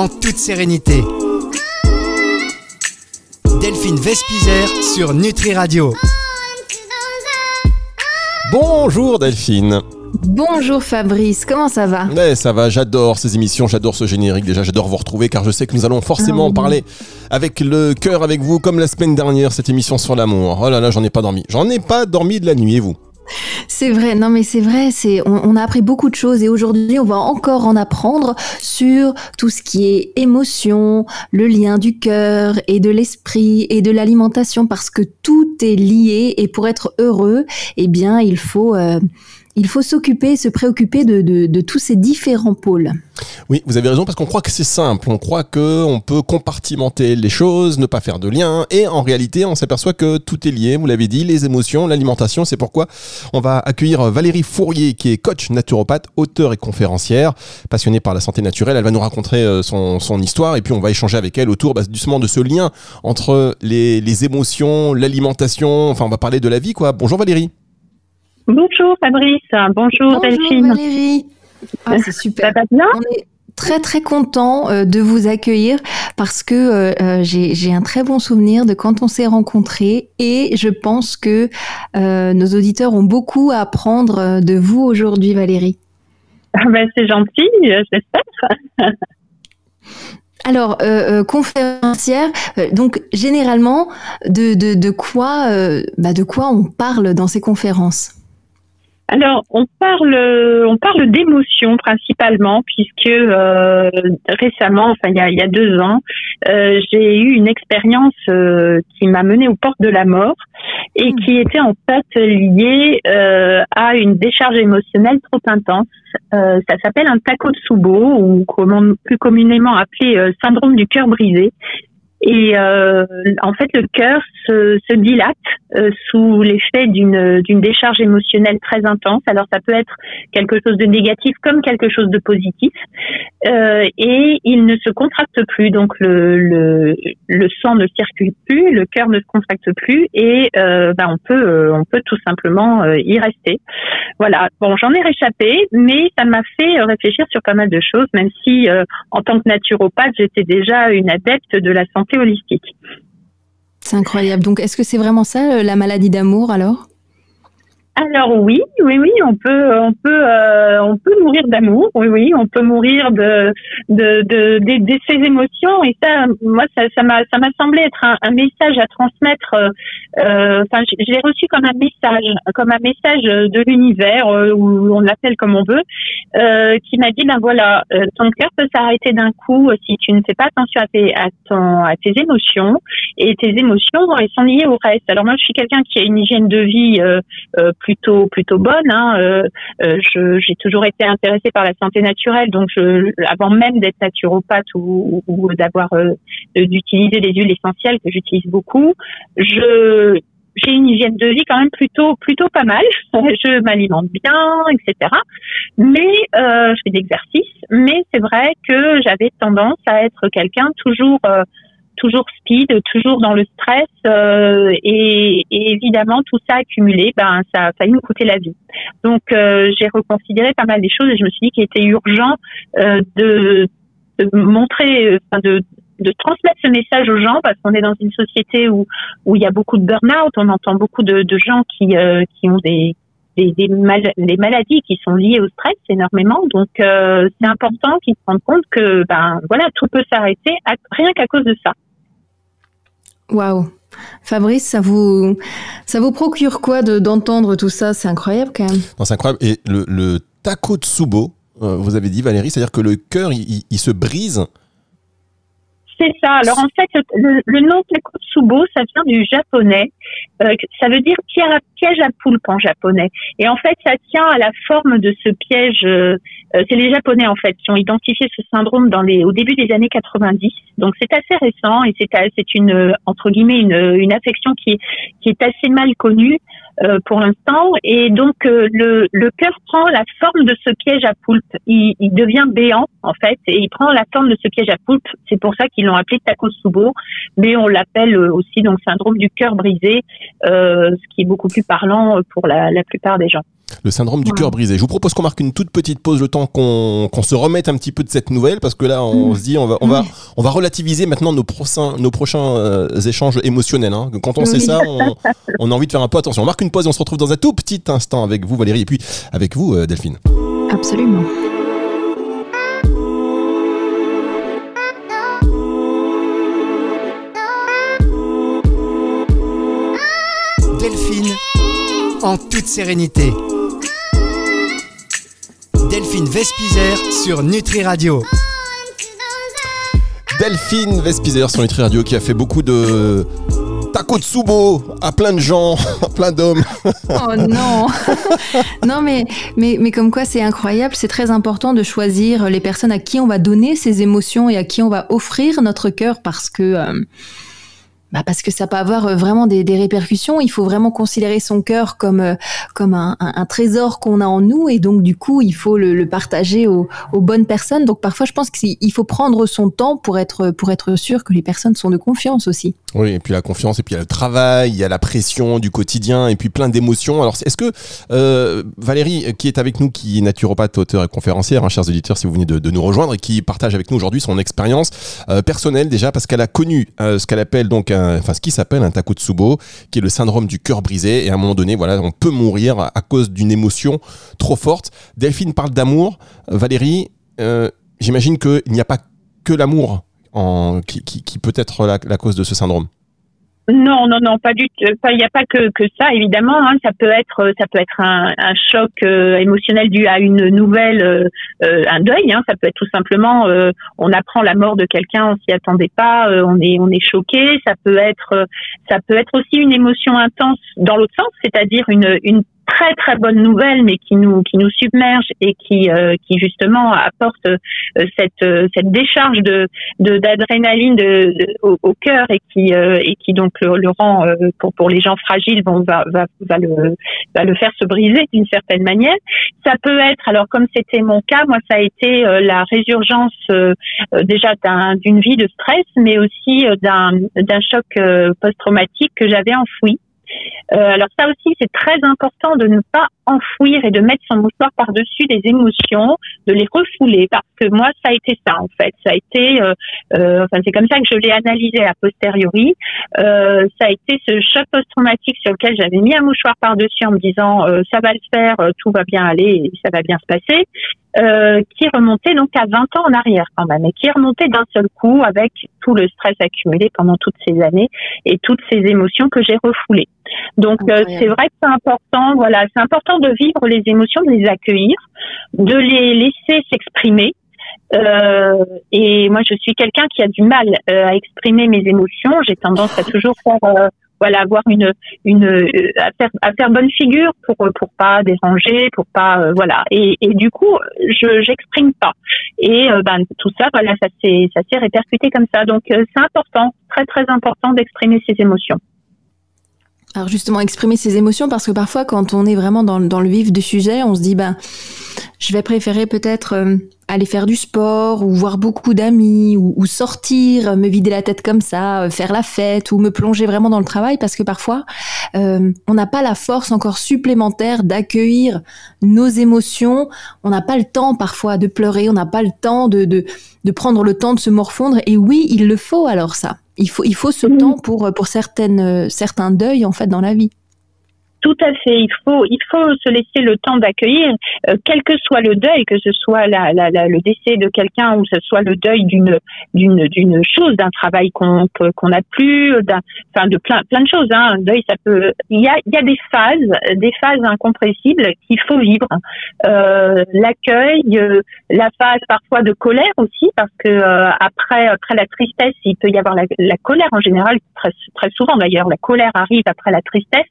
en toute sérénité. Delphine Vespizer sur Nutri Radio. Bonjour Delphine. Bonjour Fabrice, comment ça va? Mais ça va, j'adore ces émissions, j'adore ce générique déjà, j'adore vous retrouver car je sais que nous allons forcément Ah, parler avec le cœur avec vous comme la semaine dernière cette émission sur l'amour. Oh là là, j'en ai pas dormi. J'en ai pas dormi de la nuit et vous? C'est vrai, non mais c'est vrai, c'est on, on a appris beaucoup de choses et aujourd'hui on va encore en apprendre sur tout ce qui est émotion, le lien du cœur et de l'esprit et de l'alimentation parce que tout est lié et pour être heureux, eh bien il faut euh, il faut s'occuper, se préoccuper de, de, de tous ces différents pôles. Oui, vous avez raison parce qu'on croit que c'est simple, on croit que on peut compartimenter les choses, ne pas faire de lien et en réalité, on s'aperçoit que tout est lié, vous l'avez dit, les émotions, l'alimentation, c'est pourquoi on va accueillir Valérie Fourier qui est coach naturopathe, auteur et conférencière, passionnée par la santé naturelle, elle va nous raconter euh, son, son histoire et puis on va échanger avec elle autour bah, justement de ce lien entre les, les émotions, l'alimentation, enfin on va parler de la vie quoi. Bonjour Valérie. Bonjour Fabrice, bonjour, Bonjour Delphine. Valérie. Ah, c'est super. Ça va bien On est très très content euh, de vous accueillir parce que euh, euh, j'ai un très bon souvenir de quand on s'est rencontrés et je pense que euh, nos auditeurs ont beaucoup à apprendre de vous aujourd'hui Valérie. Ah ben, C'est gentil, j'espère. Alors, euh, euh, conférencière, euh, donc généralement, de, de, de, quoi, bah, de quoi on parle dans ces conférences? Alors, on parle, on parle d'émotions principalement, puisque euh, récemment, enfin il y a, il y a deux ans, euh, j'ai eu une expérience euh, qui m'a menée aux portes de la mort et Mm. qui était en fait liée euh, à une décharge émotionnelle trop intense. Euh, ça s'appelle un takotsubo, ou comment, plus communément appelé euh, syndrome du cœur brisé. Et euh, en fait, le cœur se, se dilate euh, sous l'effet d'une décharge émotionnelle très intense. Alors, ça peut être quelque chose de négatif comme quelque chose de positif. Euh, et il ne se contracte plus, donc le, le, le sang ne circule plus, le cœur ne se contracte plus, et euh, ben, on peut euh, on peut tout simplement euh, y rester. Voilà. Bon, j'en ai réchappé, mais ça m'a fait réfléchir sur pas mal de choses, même si en tant que naturopathe, j'étais déjà une adepte de la santé holistique. C'est incroyable. Donc, est-ce que c'est vraiment ça, euh, la maladie d'amour alors? Alors oui, oui, oui, on peut, on peut, euh, on peut mourir d'amour. Oui, oui, on peut mourir de, de, de, de, ses émotions. Et ça, moi, ça, m'a, ça m'a semblé être un, un message à transmettre. euh, Enfin, je l'ai reçu comme un message, comme un message de l'univers, euh, ou on l'appelle comme on veut, euh, qui m'a dit ben voilà, euh, ton cœur peut s'arrêter d'un coup si tu ne fais pas attention à tes, à ton, à tes émotions. Et tes émotions, elles sont liées au reste. Alors moi, je suis quelqu'un qui a une hygiène de vie plutôt plutôt bonne. Hein. J'ai toujours été intéressée par la santé naturelle, donc avant même d'être naturopathe ou, d'avoir euh, d'utiliser des huiles essentielles que j'utilise beaucoup, je j'ai une hygiène de vie quand même plutôt plutôt pas mal. Je m'alimente bien, etc. Mais euh, je fais d'exercice. Mais c'est vrai que j'avais tendance à être quelqu'un toujours euh, toujours speed, toujours dans le stress euh, et, et évidemment tout ça accumulé, ben ça a failli me coûter la vie. Donc euh, j'ai reconsidéré pas mal des choses et je me suis dit qu'il était urgent euh, de, de montrer, enfin de de transmettre ce message aux gens parce qu'on est dans une société où où il y a beaucoup de burn-out, on entend beaucoup de, de gens qui euh, qui ont des des, des, des maladies qui sont liées au stress énormément. Donc, euh, c'est important qu'ils se rendent compte que, ben, voilà, tout peut s'arrêter rien qu'à cause de ça. Waouh Fabrice, ça vous, ça vous procure quoi de- d'entendre tout ça? C'est incroyable quand même. C'est incroyable. Et le, le takotsubo, euh, vous avez dit Valérie, c'est-à-dire que le cœur il se brise. C'est ça. Alors en fait, le, le nom Takotsubo, ça vient du japonais. Euh, ça veut dire piège à, poulpe en japonais. Et en fait, ça tient à la forme de ce piège. euh, euh, c'est les Japonais en fait qui ont identifié ce syndrome au début des années 90. Donc c'est assez récent et c'est une entre guillemets une, une affection qui est assez mal connue pour l'instant. Et donc le, cœur prend la forme de ce piège à poulpe. Il, devient béant en fait et il prend la forme de ce piège à poulpe. C'est pour ça qu'ils l'ont appelé Takotsubo, mais on l'appelle euh, aussi donc syndrome du cœur brisé, euh, ce qui est beaucoup plus parlant pour la, la plupart des gens. Le syndrome du cœur brisé. Je vous propose qu'on marque une toute petite pause le temps qu'on se remette un petit peu de cette nouvelle parce que là on mm. se dit on va on va on va relativiser maintenant nos prochains nos prochains euh, échanges émotionnels. Hein. Quand on sait ça, on, a envie de faire un peu attention. On marque une pause et on se retrouve dans un tout petit instant avec vous Valérie et puis avec vous euh, Delphine. Absolument. Delphine en toute sérénité. Delphine Vespizer sur Nutri Radio. Delphine Vespizer sur Nutri Radio qui a fait beaucoup de Takotsubo à plein de gens, à plein d'hommes. Oh non Non mais, mais, mais comme quoi c'est incroyable, c'est très important de choisir les personnes à qui on va donner ses émotions et à qui on va offrir notre cœur parce que... Euh, bah parce que ça peut avoir euh, vraiment des, des, répercussions. Il faut vraiment considérer son cœur comme euh, comme un, un, trésor qu'on a en nous et donc du coup il faut le, partager aux, bonnes personnes. Donc parfois je pense qu'il faut prendre son temps pour être pour être sûr que les personnes sont de confiance aussi. Oui et puis la confiance et puis il y a le travail, il y a la pression du quotidien et puis plein d'émotions. Alors est-ce que euh, Valérie qui est avec nous, qui est naturopathe, auteur et conférencière, hein, chers auditeurs, si vous venez de, nous rejoindre et qui partage avec nous aujourd'hui son expérience personnelle déjà parce qu'elle a connu ce qu'elle appelle donc enfin ce qui s'appelle un takotsubo, qui est le syndrome du cœur brisé. Et à un moment donné, voilà, on peut mourir à cause d'une émotion trop forte. Delphine parle d'amour. Valérie, euh, j'imagine qu'il n'y a pas que l'amour qui, qui, peut être la cause de ce syndrome. Non, non, non, pas du tout. Il n'y a pas que, que ça, évidemment. Hein. ça peut être, ça peut être un, choc euh, émotionnel dû à une nouvelle, euh, euh, un deuil. Hein. ça peut être tout simplement, on apprend la mort de quelqu'un, on s'y attendait pas, on est, on est choqué. Ça peut être, ça peut être aussi une émotion intense dans l'autre sens, c'est-à-dire une, une très très bonne nouvelle, mais qui nous qui nous submerge et qui euh, qui justement apporte euh, cette euh, cette décharge de d'adrénaline de, au, au, cœur et qui et qui donc le, le rend pour pour les gens fragiles bon va va va le va le faire se briser d'une certaine manière. Ça peut être alors comme c'était mon cas, moi ça a été la résurgence déjà d'une vie de stress, mais aussi d'un d'un choc post-traumatique que j'avais enfoui euh, alors ça aussi, c'est très important de ne pas enfouir et de mettre son mouchoir par-dessus les émotions, de les refouler, parce que moi, ça a été ça en fait. Ça a été, euh, euh, enfin c'est comme ça que je l'ai analysé a posteriori. Euh, ça a été ce choc post-traumatique sur lequel j'avais mis un mouchoir par-dessus en me disant ça va le faire, tout va bien aller, ça va bien se passer. Euh, qui remontait donc à 20 ans en arrière quand même, et qui remontait d'un seul coup avec tout le stress accumulé pendant toutes ces années et toutes ces émotions que j'ai refoulées. Donc euh, c'est vrai que c'est important, voilà, c'est important de vivre les émotions, de les accueillir, de les laisser s'exprimer. Euh, et moi, je suis quelqu'un qui a du mal euh, à exprimer mes émotions. J'ai tendance à toujours faire voilà avoir une une euh, à faire, bonne figure pour pour pas déranger pour pas euh, voilà et, du coup je j'exprime pas et euh, ben tout ça voilà ça s'est ça s'est répercuté comme ça donc c'est important très très important d'exprimer ses émotions alors justement, exprimer ses émotions, parce que parfois, quand on est vraiment dans, le vif du sujet, on se dit, ben, je vais préférer peut-être euh, aller faire du sport ou voir beaucoup d'amis ou, sortir, me vider la tête comme ça, euh, faire la fête ou me plonger vraiment dans le travail parce que parfois euh, on n'a pas la force encore supplémentaire d'accueillir nos émotions, on n'a pas le temps parfois de pleurer, on n'a pas le temps de, de prendre le temps de se morfondre. Et oui, il le faut alors ça. Il faut, il faut ce temps pour, pour certaines, certains deuils en fait dans la vie. Tout à fait. Il faut, il faut se laisser le temps d'accueillir, euh, quel que soit le deuil, que ce soit la, la, la, le décès de quelqu'un ou que ce soit le deuil d'une, d'une, d'une chose, d'un travail qu'on, qu'on n'a plus, enfin de plein, plein de choses. Hein. Un deuil, ça peut. Il y a, il y a des phases, des phases incompressibles qu'il faut vivre. Euh, l'accueil, euh, la phase parfois de colère aussi, parce que euh, après, après la tristesse, il peut y avoir la, la colère en général, très, très souvent d'ailleurs. La colère arrive après la tristesse.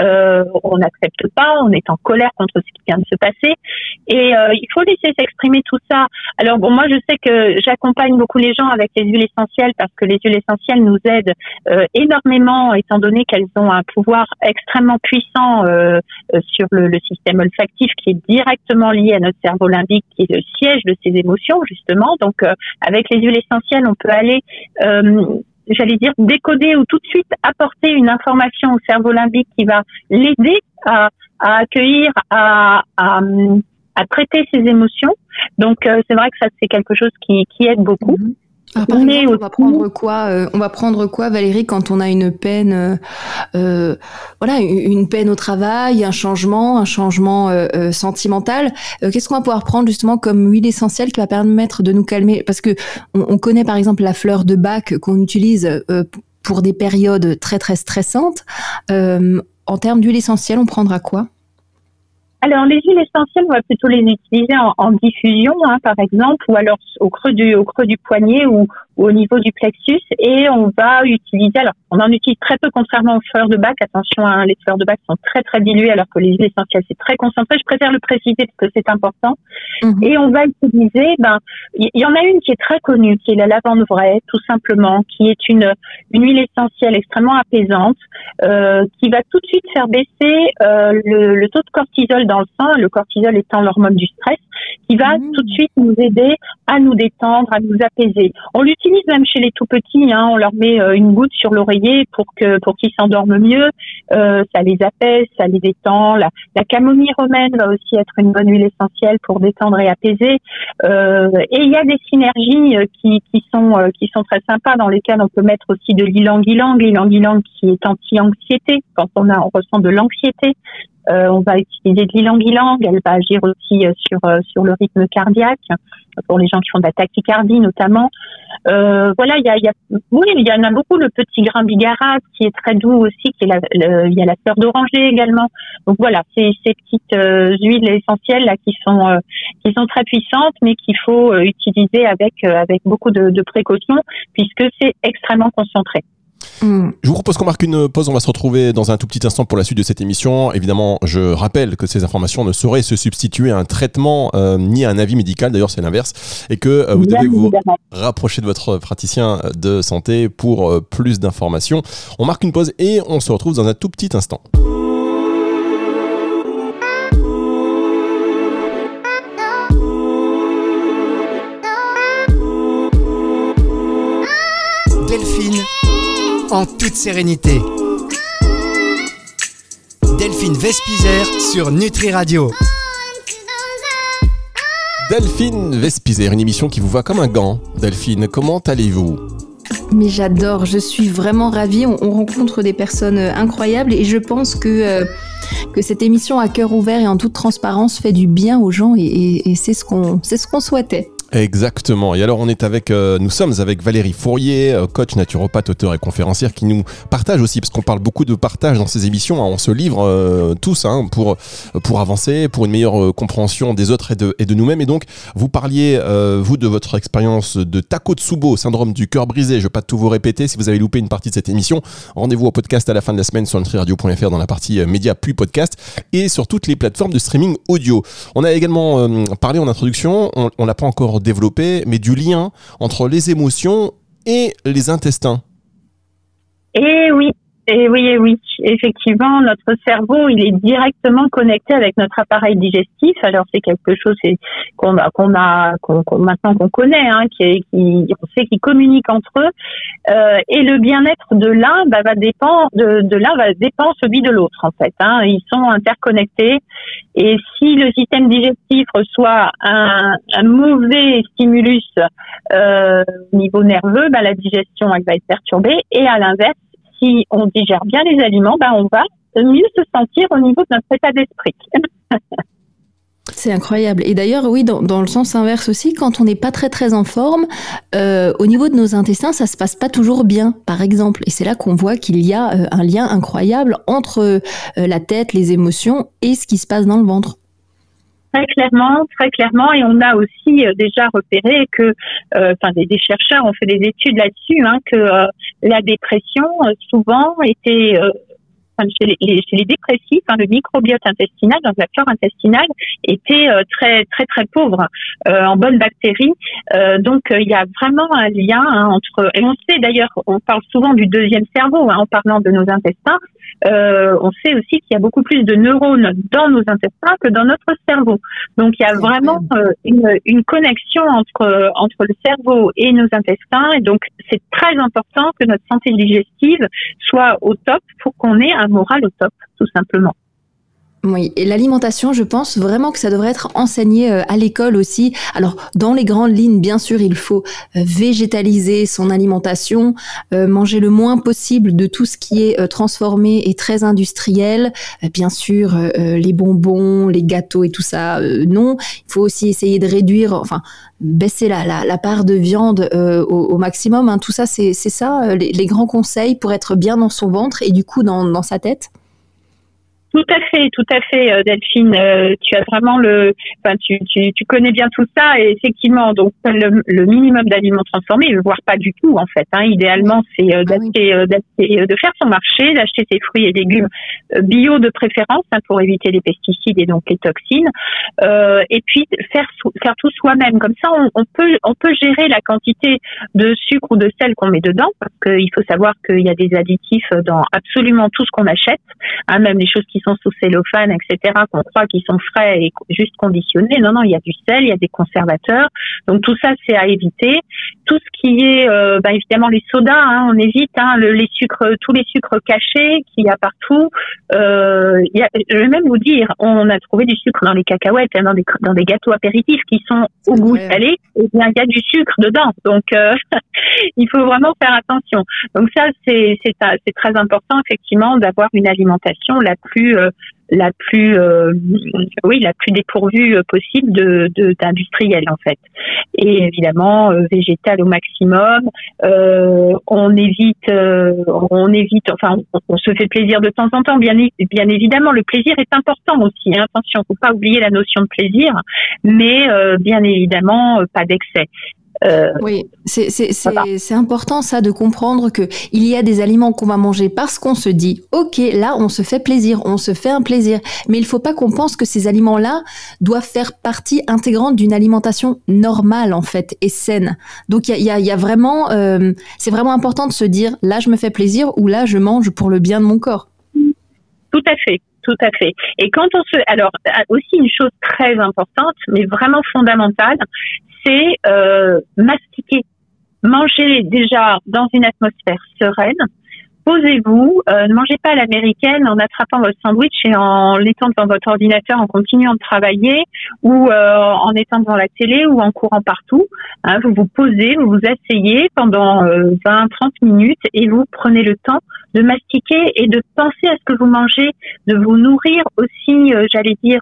Euh, euh, on n'accepte pas, on est en colère contre ce qui vient de se passer, et euh, il faut laisser s'exprimer tout ça. Alors bon, moi je sais que j'accompagne beaucoup les gens avec les huiles essentielles parce que les huiles essentielles nous aident euh, énormément, étant donné qu'elles ont un pouvoir extrêmement puissant sur le, le, système olfactif qui est directement lié à notre cerveau limbique, qui est le siège de ces émotions justement. Donc avec les huiles essentielles, on peut aller j'allais dire, décoder ou tout de suite apporter une information au cerveau limbique qui va l'aider à, à, accueillir, à, à, à, traiter ses émotions. Donc, euh, c'est vrai que ça, c'est quelque chose qui, qui aide beaucoup. Mhm. Alors, par exemple, on va prendre quoi euh, On va prendre quoi, Valérie, quand on a une peine, euh, euh voilà, une peine au travail, un changement, un changement euh, euh sentimental. Qu'est-ce qu'on va pouvoir prendre justement comme huile essentielle qui va permettre de nous calmer? Parce que on, on, connaît par exemple la fleur de bac qu'on utilise pour des périodes très très stressantes. en termes d'huile essentielle, on prendra quoi? Alors, les huiles essentielles, on va plutôt les utiliser en, diffusion, hein, par exemple, ou alors au creux du, au creux du poignet ou, au niveau du plexus et on va utiliser, alors on en utilise très peu contrairement aux fleurs de bac, attention, hein, les fleurs de bac sont très très diluées alors que les huiles essentielles c'est très concentré, je préfère le préciser parce que c'est important. Mhm. Et on va utiliser, ben il y, en a une qui est très connue, qui est la lavande vraie, tout simplement, qui est une, une huile essentielle extrêmement apaisante, euh, qui va tout de suite faire baisser euh, le, le, taux de cortisol dans le sang, le cortisol étant l'hormone du stress, qui va mhm. tout de suite nous aider à nous détendre, à nous apaiser. On l'utilise même chez les tout petits. Hein, on leur met euh, une goutte sur l'oreiller pour que pour qu'ils s'endorment mieux. Euh, ça les apaise, ça les détend. La, la, camomille romaine va aussi être une bonne huile essentielle pour détendre et apaiser. Euh, et il y a des synergies euh, qui, qui sont euh, qui sont très sympas dans lesquelles on peut mettre aussi de l'ilang-ilang, l'ilang-ilang qui est anti-anxiété quand on a on ressent de l'anxiété. Euh, on va utiliser de l'ilang-ilang, elle va agir aussi sur sur le rythme cardiaque pour les gens qui font de la tachycardie notamment. Euh, voilà, il y a, y a, oui, il y en a beaucoup. Le petit grain bigarade qui est très doux aussi, il y a la fleur d'oranger également. Donc voilà, c'est ces petites euh, huiles essentielles là qui sont euh, qui sont très puissantes, mais qu'il faut euh, utiliser avec avec beaucoup de, de précautions puisque c'est extrêmement concentré. Mm. Je vous propose qu'on marque une pause. On va se retrouver dans un tout petit instant pour la suite de cette émission. Évidemment, je rappelle que ces informations ne sauraient se substituer à un traitement euh, ni à un avis médical. D'ailleurs, c'est l'inverse. Et que euh, vous devez vous rapprocher de votre praticien de santé pour euh, plus d'informations. On marque une pause et on se retrouve dans un tout petit instant. Delphine en toute sérénité. Delphine Vespizer sur Nutri Radio. Delphine Vespizer, une émission qui vous va comme un gant. Delphine, comment allez-vous? Mais j'adore, je suis vraiment ravie. On, rencontre des personnes incroyables et je pense que, euh, que cette émission à cœur ouvert et en toute transparence fait du bien aux gens et, et c'est ce qu'on ce qu'on souhaitait. Exactement. Et alors on est avec, euh, nous sommes avec Valérie Fourier, euh, coach naturopathe, auteur et conférencière, qui nous partage aussi, parce qu'on parle beaucoup de partage dans ces émissions. Hein. on se livre euh, tous hein, pour pour avancer, pour une meilleure compréhension des autres et de et de nous-mêmes. Et donc vous parliez vous de votre expérience de Takotsubo, syndrome du cœur brisé. Je ne vais pas tout vous répéter. Si vous avez loupé une partie de cette émission, rendez-vous au podcast à la fin de la semaine sur nutriradio.fr dans la partie média puis podcast et sur toutes les plateformes de streaming audio. On a également parlé en introduction, on, on l'a pas encore développé, mais du lien entre les émotions et les intestins. Eh oui, et oui, et oui, effectivement, notre cerveau, il est directement connecté avec notre appareil digestif. Alors c'est quelque chose qu'on a, qu'on a, maintenant qu'on connaît, hein, qui, qui, on sait qu'ils communiquent entre eux. Euh, et le bien-être de l'un bah, va dépendre de, de l'un va dépendre celui de l'autre en fait. Hein. Ils sont interconnectés. Et si le système digestif reçoit un, un mauvais stimulus euh, au niveau nerveux, bah, la digestion elle va être perturbée. Et à l'inverse si on digère bien les aliments, ben on va mieux se sentir au niveau de notre état d'esprit. C'est incroyable. Et d'ailleurs, oui, dans, le sens inverse aussi, quand on n'est pas très très en forme, euh, au niveau de nos intestins, ça se passe pas toujours bien, par exemple. Et c'est là qu'on voit qu'il y a euh, un lien incroyable entre euh, la tête, les émotions et ce qui se passe dans le ventre. Très clairement, très clairement, et on a aussi euh, déjà repéré que, euh, enfin, des, des, chercheurs ont fait des études là-dessus, hein, que euh, la dépression souvent était chez les, chez les, dépressifs, hein, le microbiote intestinal, donc la flore intestinale, était très très très pauvre en bonnes bactéries. donc il y a vraiment un lien hein, entre, et on sait d'ailleurs, on parle souvent du deuxième cerveau hein, en parlant de nos intestins, euh, on sait aussi qu'il y a beaucoup plus de neurones dans nos intestins que dans notre cerveau. Donc il y a vraiment euh, une, une, connexion entre entre le cerveau et nos intestins, et donc c'est très important que notre santé digestive soit au top pour qu'on ait un moral au top, tout simplement. Oui, et l'alimentation, je pense vraiment que ça devrait être enseigné euh, à l'école aussi. Alors, dans les grandes lignes, bien sûr, il faut euh, végétaliser son alimentation, euh, manger le moins possible de tout ce qui est transformé et très industriel. bien sûr, les bonbons, les gâteaux et tout ça, non. Il faut aussi essayer de réduire, enfin, baisser la, la, part de viande au, maximum. Hein. Tout ça, c'est ça, les, les, grands conseils pour être bien dans son ventre et du coup dans, dans sa tête. Tout à fait, tout à fait, euh, Delphine. Euh, tu as vraiment le, enfin, tu, tu, tu, connais bien tout ça et effectivement, donc le, le minimum d'aliments transformés, voire pas du tout en fait. Hein. Idéalement, c'est euh, ah d'acheter, de faire son marché, d'acheter ses fruits et légumes bio de préférence hein, pour éviter les pesticides et donc les toxines. et puis faire faire tout soi-même. Comme ça, on, on, peut on peut gérer la quantité de sucre ou de sel qu'on met dedans parce qu'il faut savoir qu'il y a des additifs dans absolument tout ce qu'on achète, hein, même les choses qui sont sous cellophane, etc., qu'on croit qu'ils sont frais et juste conditionnés. Non, non, il y a du sel, il y a des conservateurs. Donc tout ça, c'est à éviter. Tout ce qui est, euh, bah, évidemment, les sodas, hein, on évite. Hein, les sucres, tous les sucres cachés qu'il y a partout. Euh, je vais même vous dire, on a trouvé du sucre dans les cacahuètes, hein, dans, des, dans des gâteaux apéritifs qui sont au goût salé. Et bien, il y a du sucre dedans. Donc, euh, il faut vraiment faire attention. Donc ça, c'est très important, effectivement, d'avoir une alimentation la plus euh, la plus euh, la plus dépourvue possible de d'industriel en fait. Et évidemment euh, végétal au maximum. On évite on évite enfin on, se fait plaisir de temps en temps bien bien évidemment. Le plaisir est important aussi hein, attention faut pas oublier la notion de plaisir. Mais bien évidemment pas d'excès euh, oui, c'est important ça de comprendre que il y a des aliments qu'on va manger parce qu'on se dit ok là on se fait plaisir, on se fait un plaisir, mais il faut pas qu'on pense que ces aliments-là doivent faire partie intégrante d'une alimentation normale en fait et saine. Donc il y a, y a, vraiment euh, c'est vraiment important de se dire là je me fais plaisir ou là je mange pour le bien de mon corps. Tout à fait, tout à fait. Et quand on se, alors aussi une chose très importante, mais vraiment fondamentale, c'est euh, mastiquer. Manger déjà dans une atmosphère sereine. Posez-vous, euh, ne mangez pas à l'américaine en attrapant votre sandwich et en l'étant devant votre ordinateur en continuant de travailler ou euh, en étant devant la télé ou en courant partout. Hein, vous vous posez, vous vous asseyez pendant 20-30 minutes et vous prenez le temps de mastiquer et de penser à ce que vous mangez, de vous nourrir aussi, j'allais dire,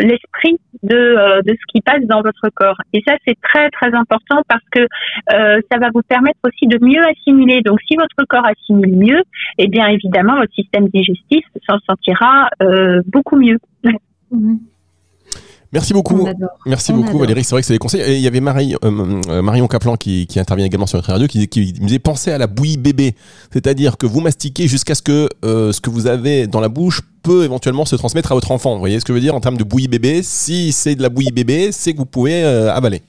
l'esprit de, euh, de ce qui passe dans votre corps. Et ça, c'est très, très important parce que euh, ça va vous permettre aussi de mieux assimiler. Donc, si votre corps assimile mieux, eh bien, évidemment, votre système digestif s'en sentira euh, beaucoup mieux. Mhm. Merci beaucoup. Merci beaucoup Valérie. C'est vrai que c'est des conseils. Et il y avait Marie, euh, euh, Marion Kaplan qui, qui, intervient également sur notre radio qui, qui me disait pensez à la bouillie bébé. C'est-à-dire que vous mastiquez jusqu'à ce que euh, ce que vous avez dans la bouche peut éventuellement se transmettre à votre enfant. Vous voyez ce que je veux dire en termes de bouillie bébé? Si c'est de la bouillie bébé, c'est que vous pouvez avaler.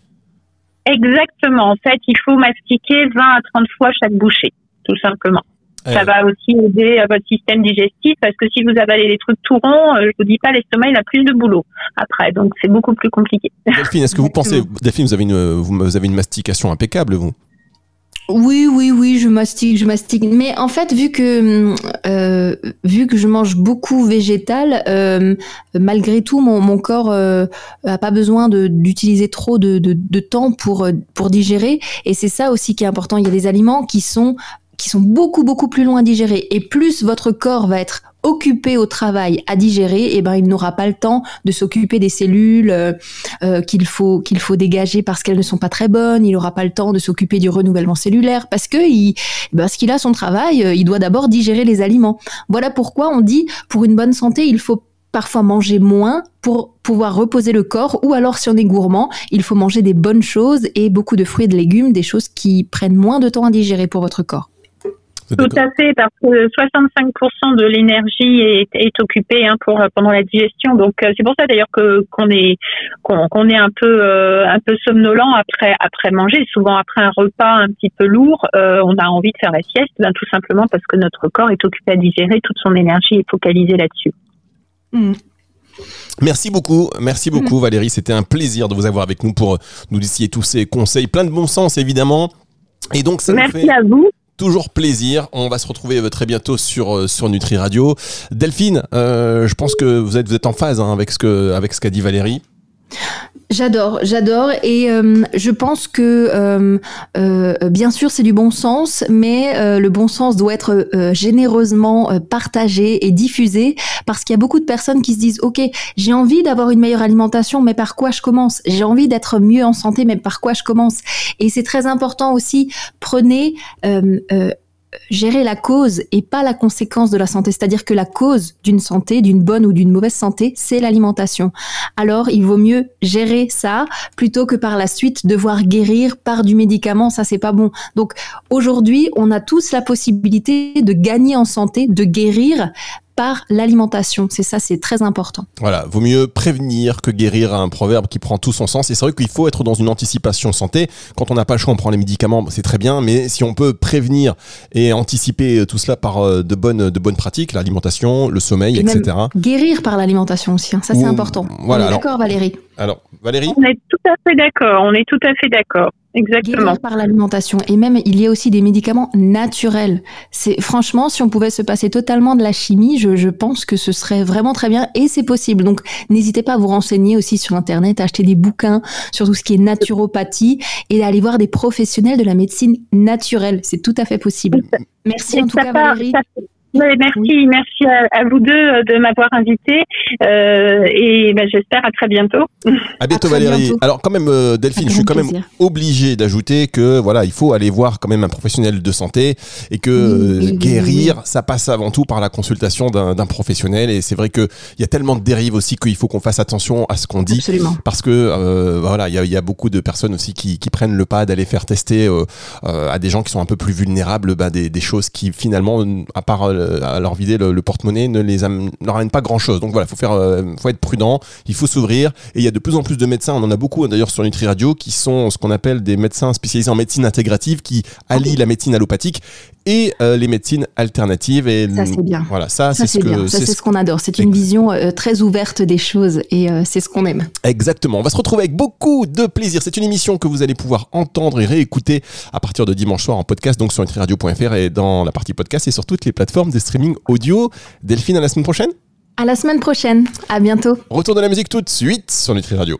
Exactement. En fait, il faut mastiquer 20 à 30 fois chaque bouchée, tout simplement. Ça va aussi aider votre système digestif parce que si vous avalez des trucs tout ronds, euh, je vous dis pas, l'estomac il a plus de boulot après, donc c'est beaucoup plus compliqué. Delphine, est-ce que vous pensez, Delphine, vous avez une, vous avez une mastication impeccable, vous? Oui, oui, oui, je mastique, je mastique. Mais en fait, vu que euh, vu que je mange beaucoup végétal, euh, malgré tout, mon, mon corps euh, a pas besoin d'utiliser trop de, de, de, temps pour pour digérer. Et c'est ça aussi qui est important. Il y a des aliments qui sont qui sont beaucoup beaucoup plus loin à digérer et plus votre corps va être occupé au travail à digérer, eh ben il n'aura pas le temps de s'occuper des cellules euh, euh, qu'il faut qu'il faut dégager parce qu'elles ne sont pas très bonnes. Il n'aura pas le temps de s'occuper du renouvellement cellulaire parce que il, parce qu'il a son travail, euh, il doit d'abord digérer les aliments. Voilà pourquoi on dit pour une bonne santé, il faut parfois manger moins pour pouvoir reposer le corps ou alors si on est gourmand, il faut manger des bonnes choses et beaucoup de fruits et de légumes, des choses qui prennent moins de temps à digérer pour votre corps. Tout à fait, parce que 65% de l'énergie est, est occupée hein, pour pendant la digestion. Donc euh, c'est pour ça d'ailleurs que qu'on est qu'on est un peu euh, un peu somnolent après après manger. Souvent après un repas un petit peu lourd, euh, on a envie de faire la sieste, ben, tout simplement parce que notre corps est occupé à digérer, toute son énergie est focalisée là-dessus. Mm. Merci beaucoup, merci beaucoup Valérie, c'était un plaisir de vous avoir avec nous pour nous décider tous ces conseils, plein de bon sens évidemment. Et donc ça nous Merci fait à vous. Toujours plaisir. On va se retrouver euh, très bientôt sur euh, sur Nutri Radio. Delphine, euh, je pense que vous êtes vous êtes en phase hein, avec ce avec ce qu'a dit Valérie. J'adore, j'adore, et euh, je pense que euh, euh, bien sûr c'est du bon sens, mais euh, le bon sens doit être euh, généreusement euh, partagé et diffusé, parce qu'il y a beaucoup de personnes qui se disent ok j'ai envie d'avoir une meilleure alimentation, mais par quoi je commence? J'ai envie d'être mieux en santé, mais par quoi je commence? Et c'est très important aussi. Prenez gérer la cause et pas la conséquence de la santé. C'est-à-dire que la cause d'une santé, d'une bonne ou d'une mauvaise santé, c'est l'alimentation. Alors, il vaut mieux gérer ça plutôt que par la suite devoir guérir par du médicament. Ça, c'est pas bon. Donc, aujourd'hui, on a tous la possibilité de gagner en santé, de guérir par l'alimentation. C'est ça, c'est très important. Voilà, vaut mieux prévenir que guérir un proverbe qui prend tout son sens. Et c'est vrai qu'il faut être dans une anticipation santé. Quand on n'a pas le choix, on prend les médicaments, c'est très bien. Mais si on peut prévenir et anticiper tout cela par euh, de bonnes, de bonnes pratiques, l'alimentation, le sommeil, Et etc. Guérir par l'alimentation aussi. hein. Ça, c'est important. voilà, on est alors- d'accord, Valérie Alors, Valérie On est tout à fait d'accord. On est tout à fait d'accord. Exactement. Guérir par l'alimentation. Et même, il y a aussi des médicaments naturels. C'est franchement, si on pouvait se passer totalement de la chimie, je, je pense que ce serait vraiment très bien et c'est possible. Donc, n'hésitez pas à vous renseigner aussi sur Internet, à acheter des bouquins sur tout ce qui est naturopathie et d'aller voir des professionnels de la médecine naturelle. C'est tout à fait possible. Merci Et en tout cas, part- Valérie. ça- Ouais, merci, merci à, à vous deux euh, de m'avoir invité euh, et ben, j'espère à très bientôt. À bientôt Valérie. bientôt. Alors quand même euh, Delphine, je suis quand même obligé d'ajouter que voilà, il faut aller voir quand même un professionnel de santé et que Oui, euh, oui, oui, guérir, ça passe avant tout par la consultation d'un professionnel et c'est vrai que il y a tellement de dérives aussi qu'il faut qu'on fasse attention à ce qu'on dit Absolument. parce que euh, voilà, il y a, il y a beaucoup de personnes aussi qui, qui prennent le pas d'aller faire tester euh, euh, à des gens qui sont un peu plus vulnérables des, des choses qui finalement, à part à leur vider le, le porte-monnaie, ne les leur amènent pas grand-chose. Donc voilà, faut faire, euh, faut être prudent, il faut s'ouvrir. Et il y a de plus en plus de médecins, on en a beaucoup d'ailleurs sur Nutri Radio, qui sont ce qu'on appelle des médecins spécialisés en médecine intégrative, qui allient la médecine allopathique et euh, les médecines alternatives. Et Ça, c'est bien. Voilà, ça, Ça, c'est ce qu'on adore. C'est une vision euh, très ouverte des choses et euh, c'est ce qu'on aime. Exactement. On va se retrouver avec beaucoup de plaisir. C'est une émission que vous allez pouvoir entendre et réécouter à partir de dimanche soir en podcast, donc sur nutriradio.fr et dans la partie podcast et sur toutes les plateformes de streaming audio. Delphine, à la semaine prochaine. À la semaine prochaine. À bientôt. Retour de la musique tout de suite sur Nutri Radio.